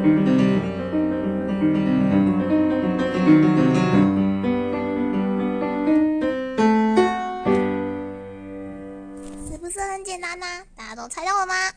是不是很简单呢？大家都猜到了吗？